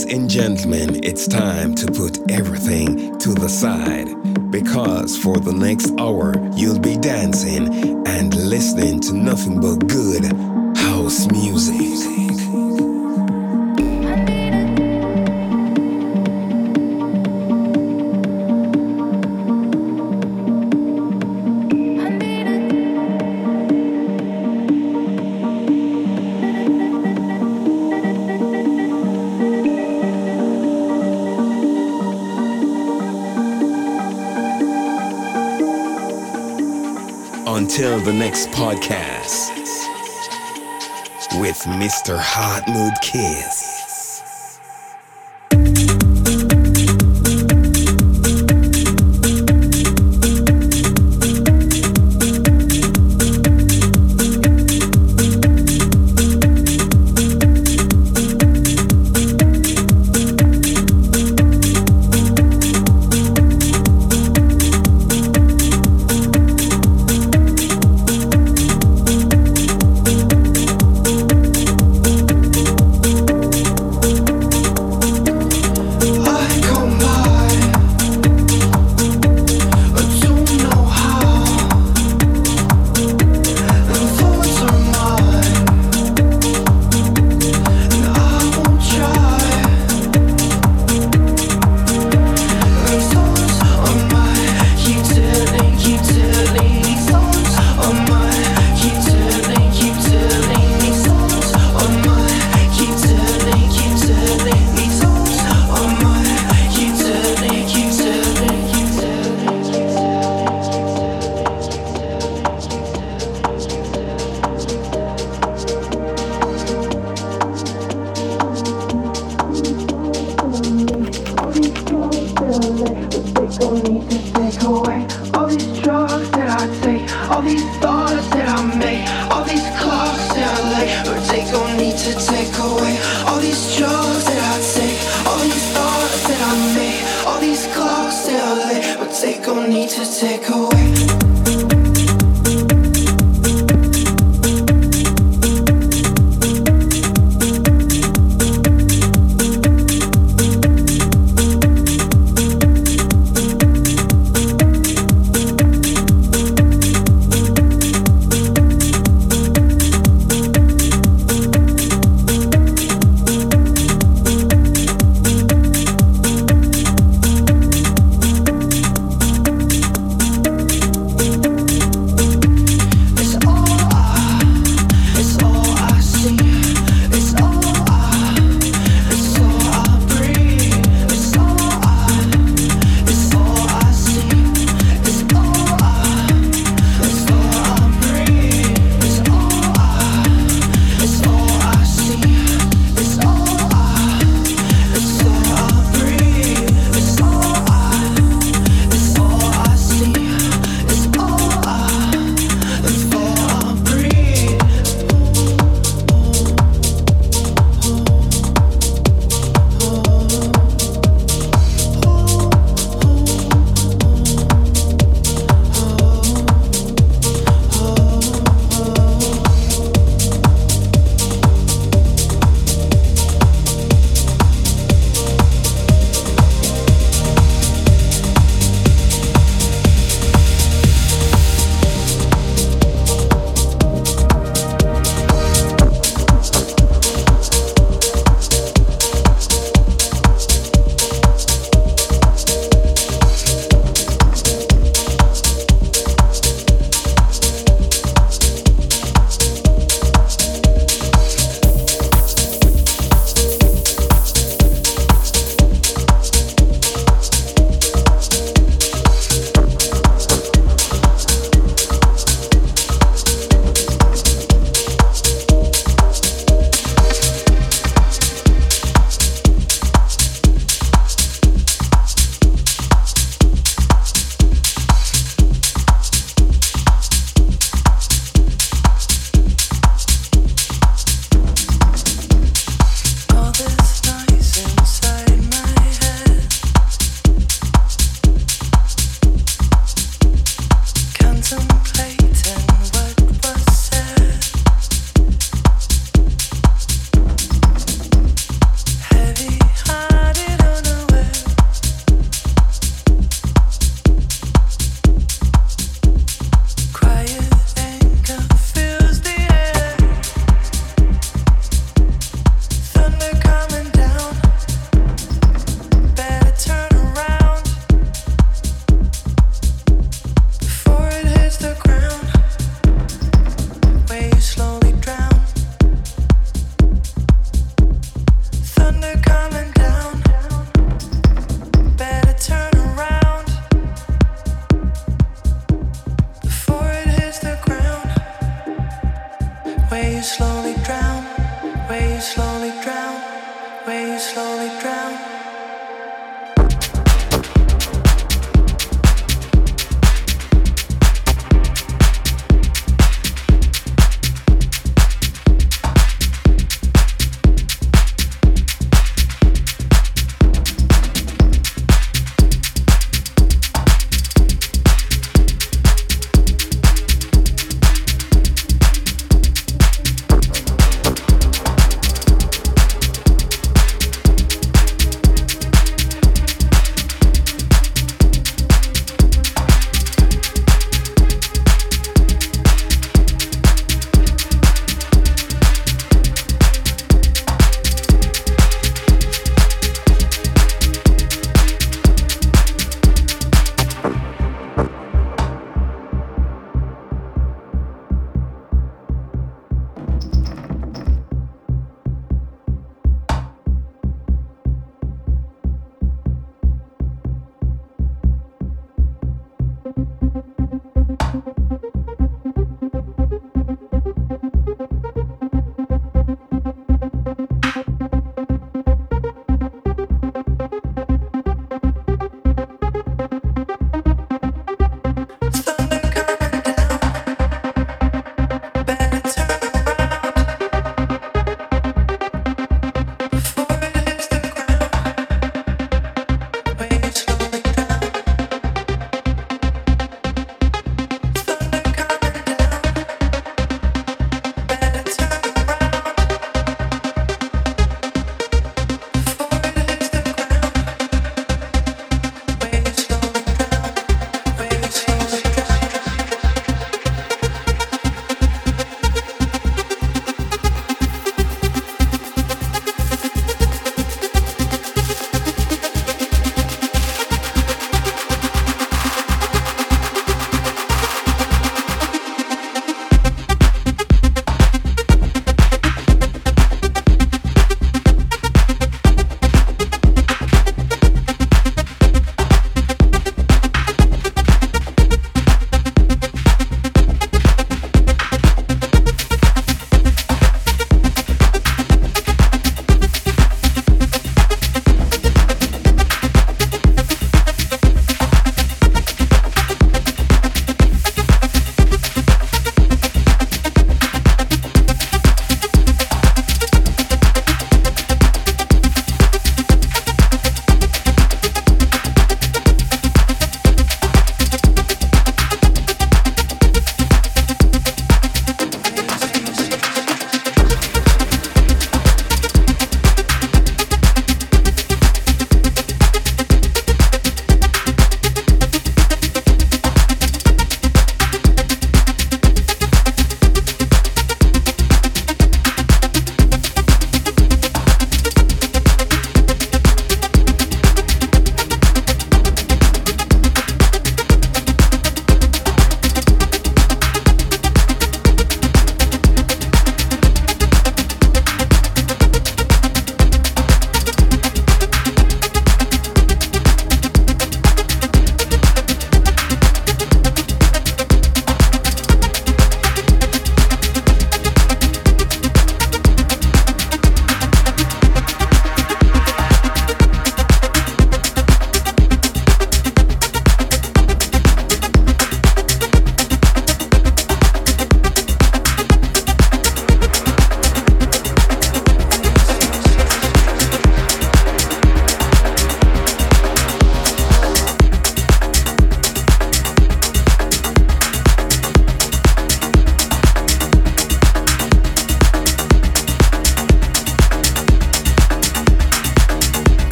Ladies and gentlemen, it's time to put everything to the side because for the next hour you'll be dancing and listening to nothing but good house music. The next podcast with Mr. Hot Mood Kiss. to take away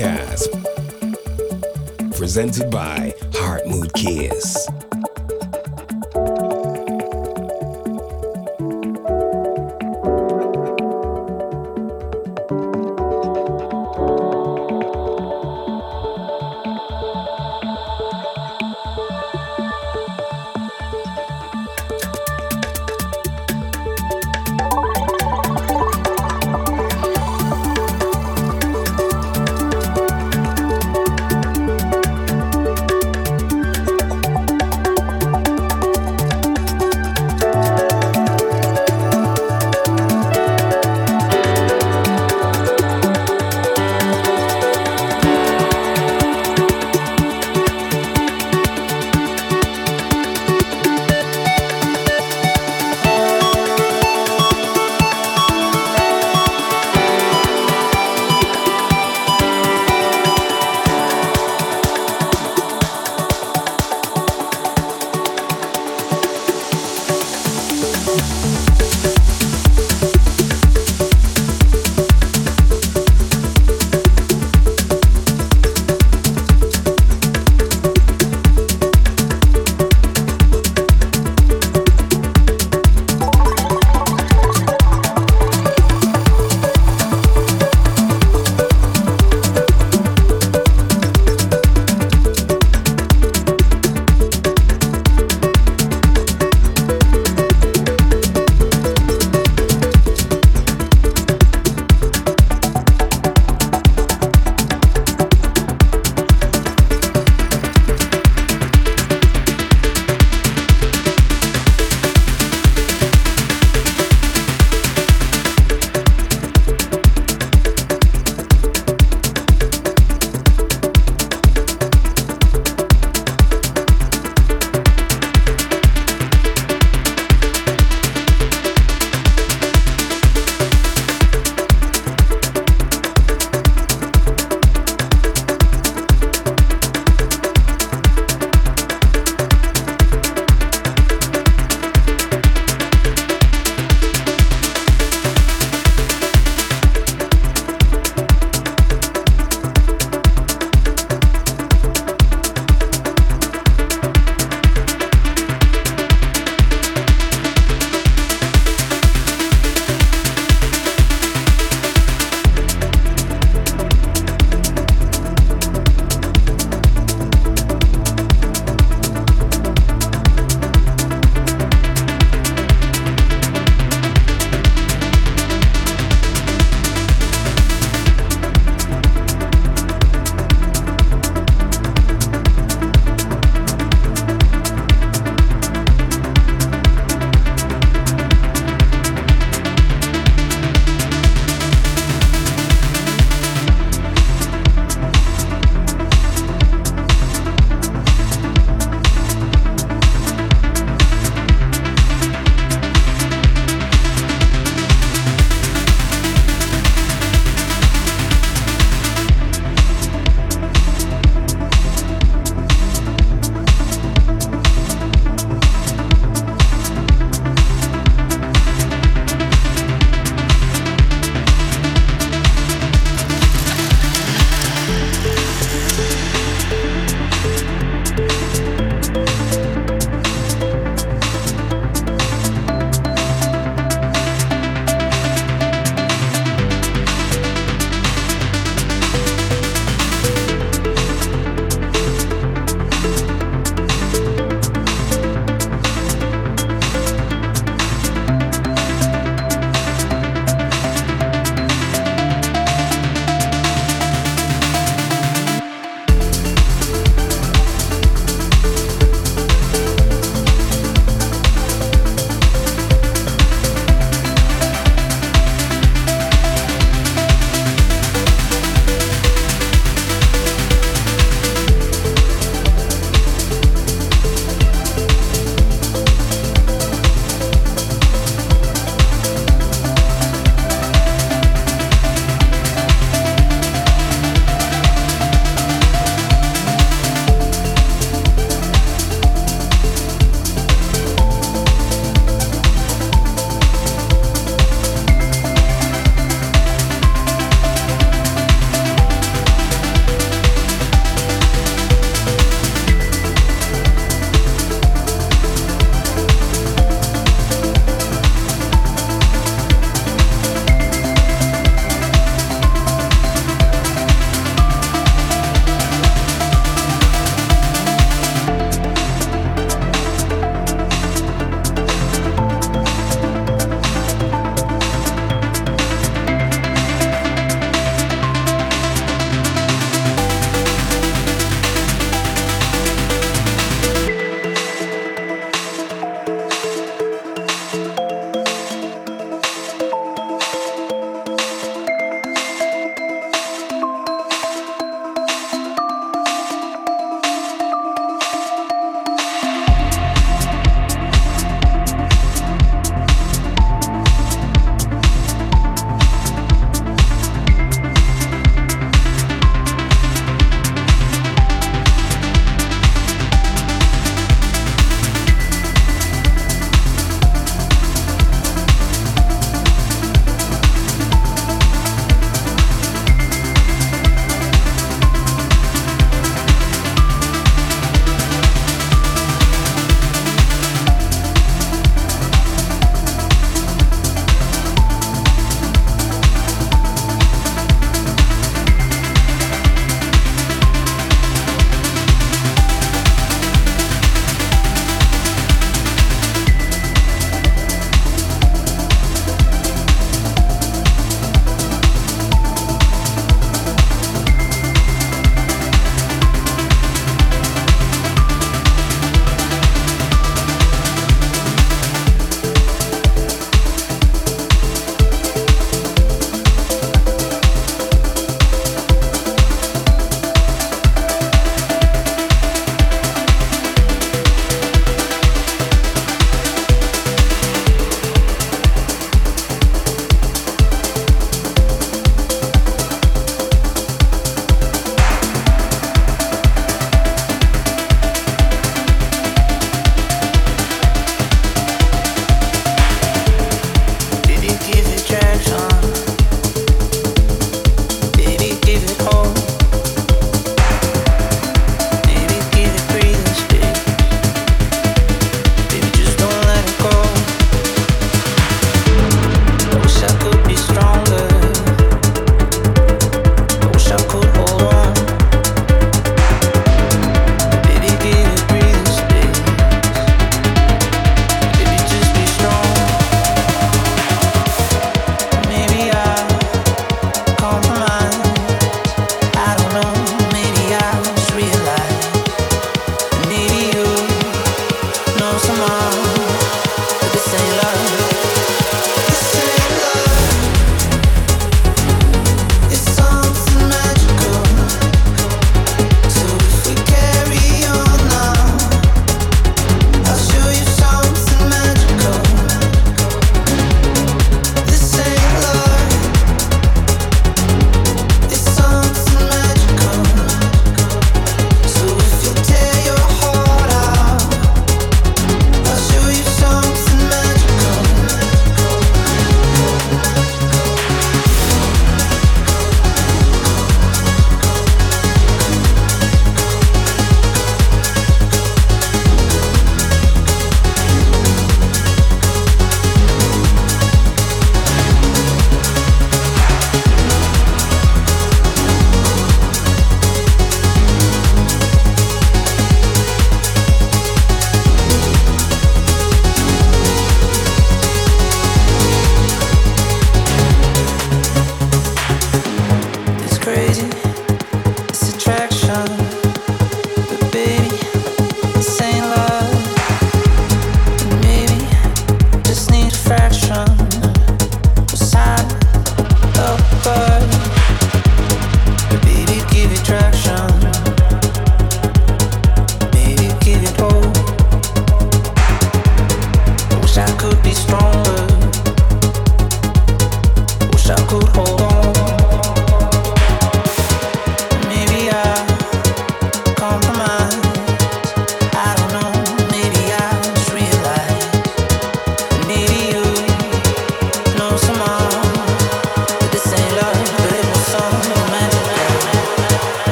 Podcast. Presented by Heart Mood Kiss.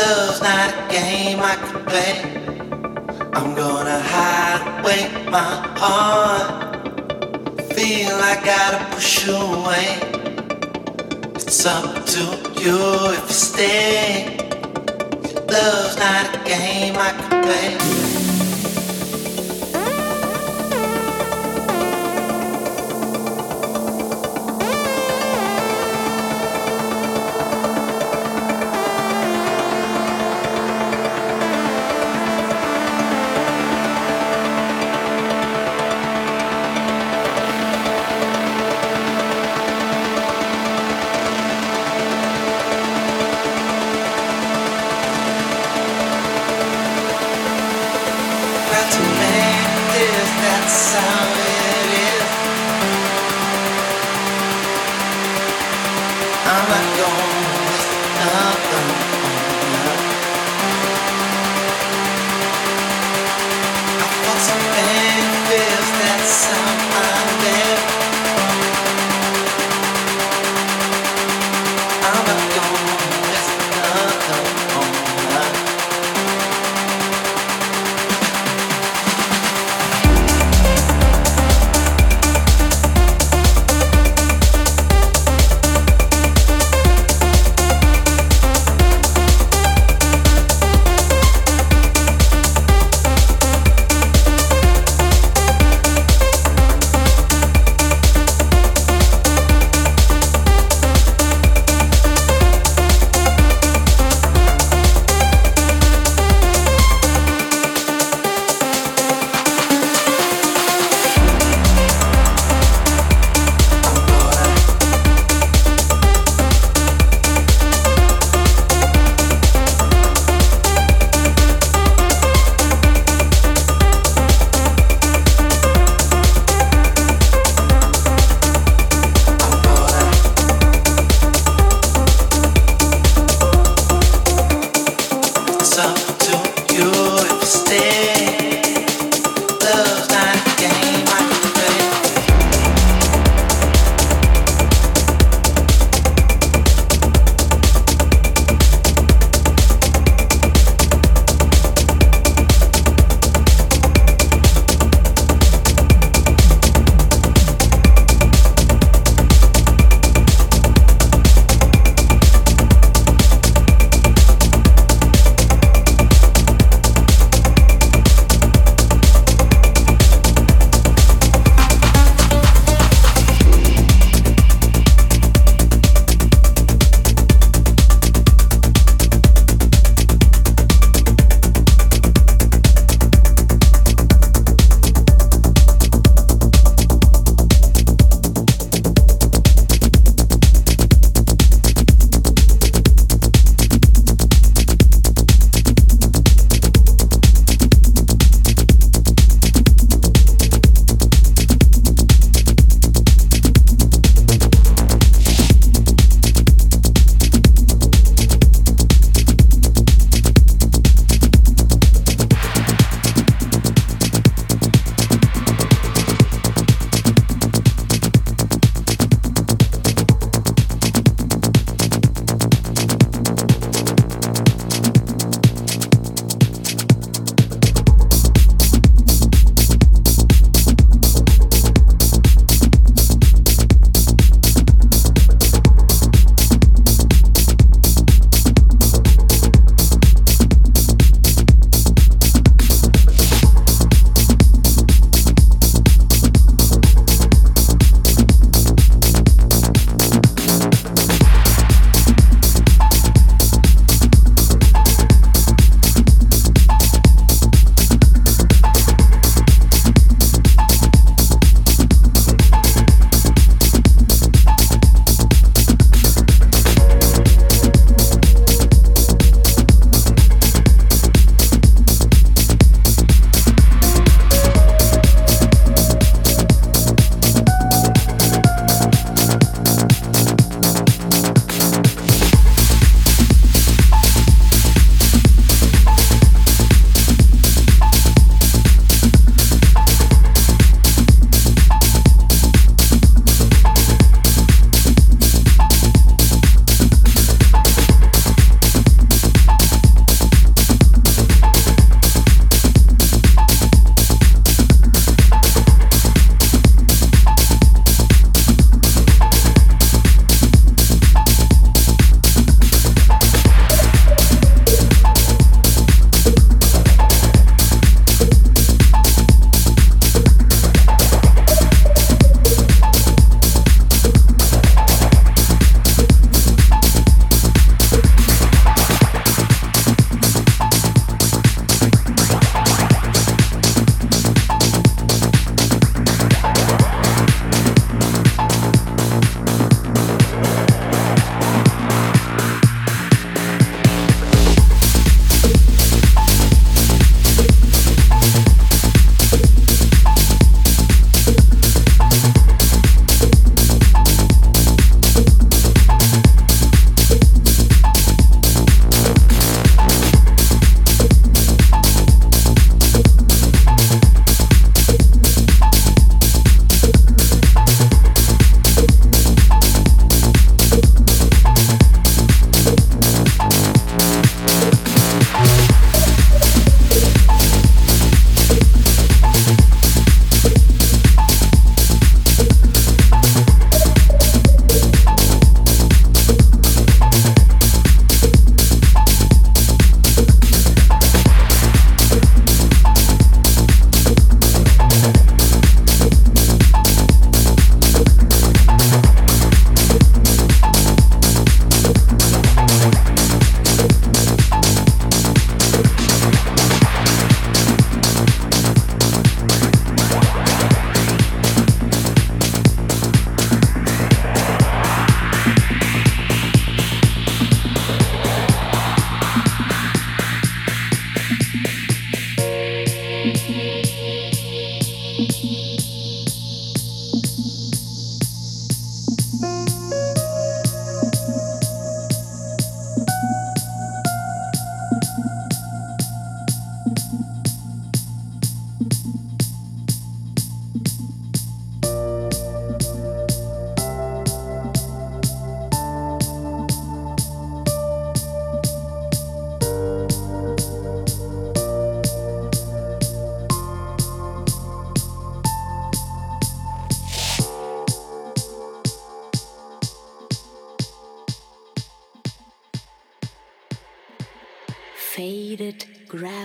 Love's not a game I can play. I'm gonna hide away my heart. Feel I gotta push you away. It's up to you if you stay. Love's not a game I can play.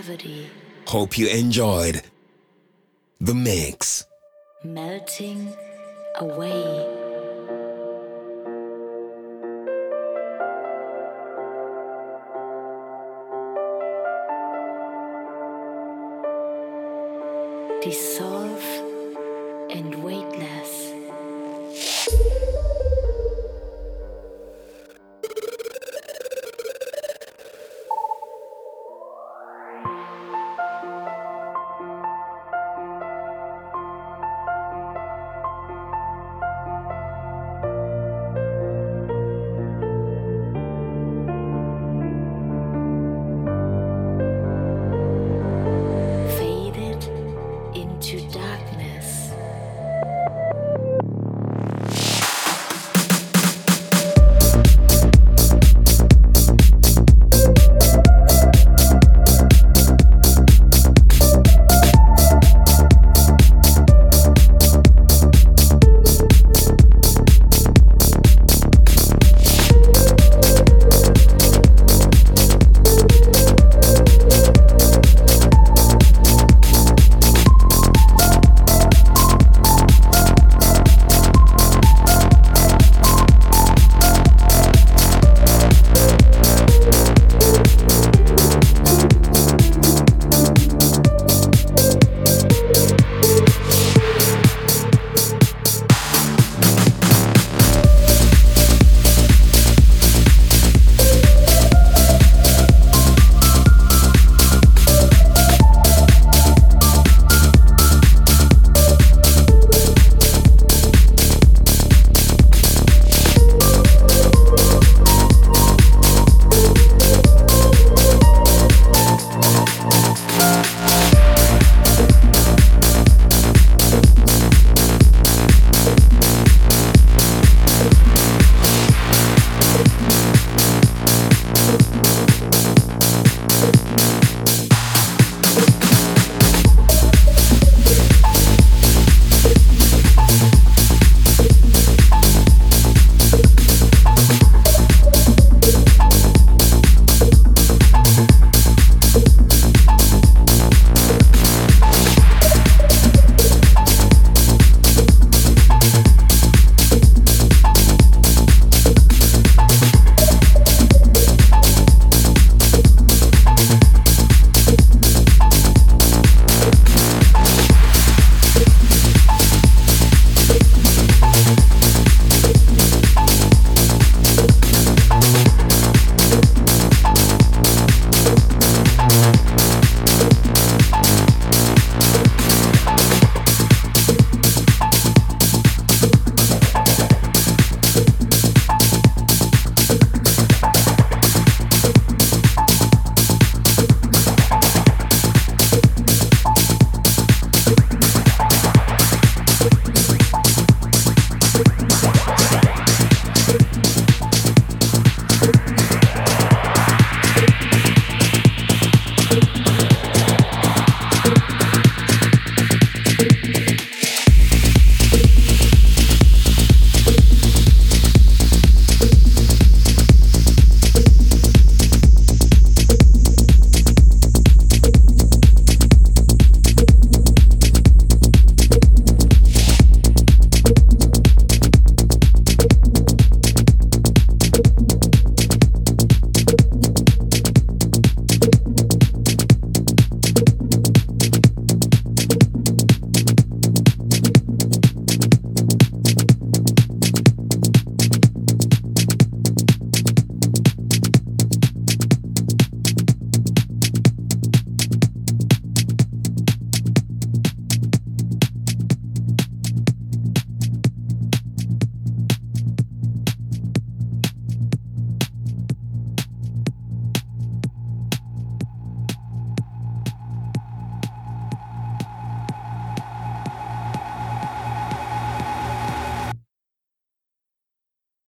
Gravity. Hope you enjoyed the mix. Melting away. dissolve.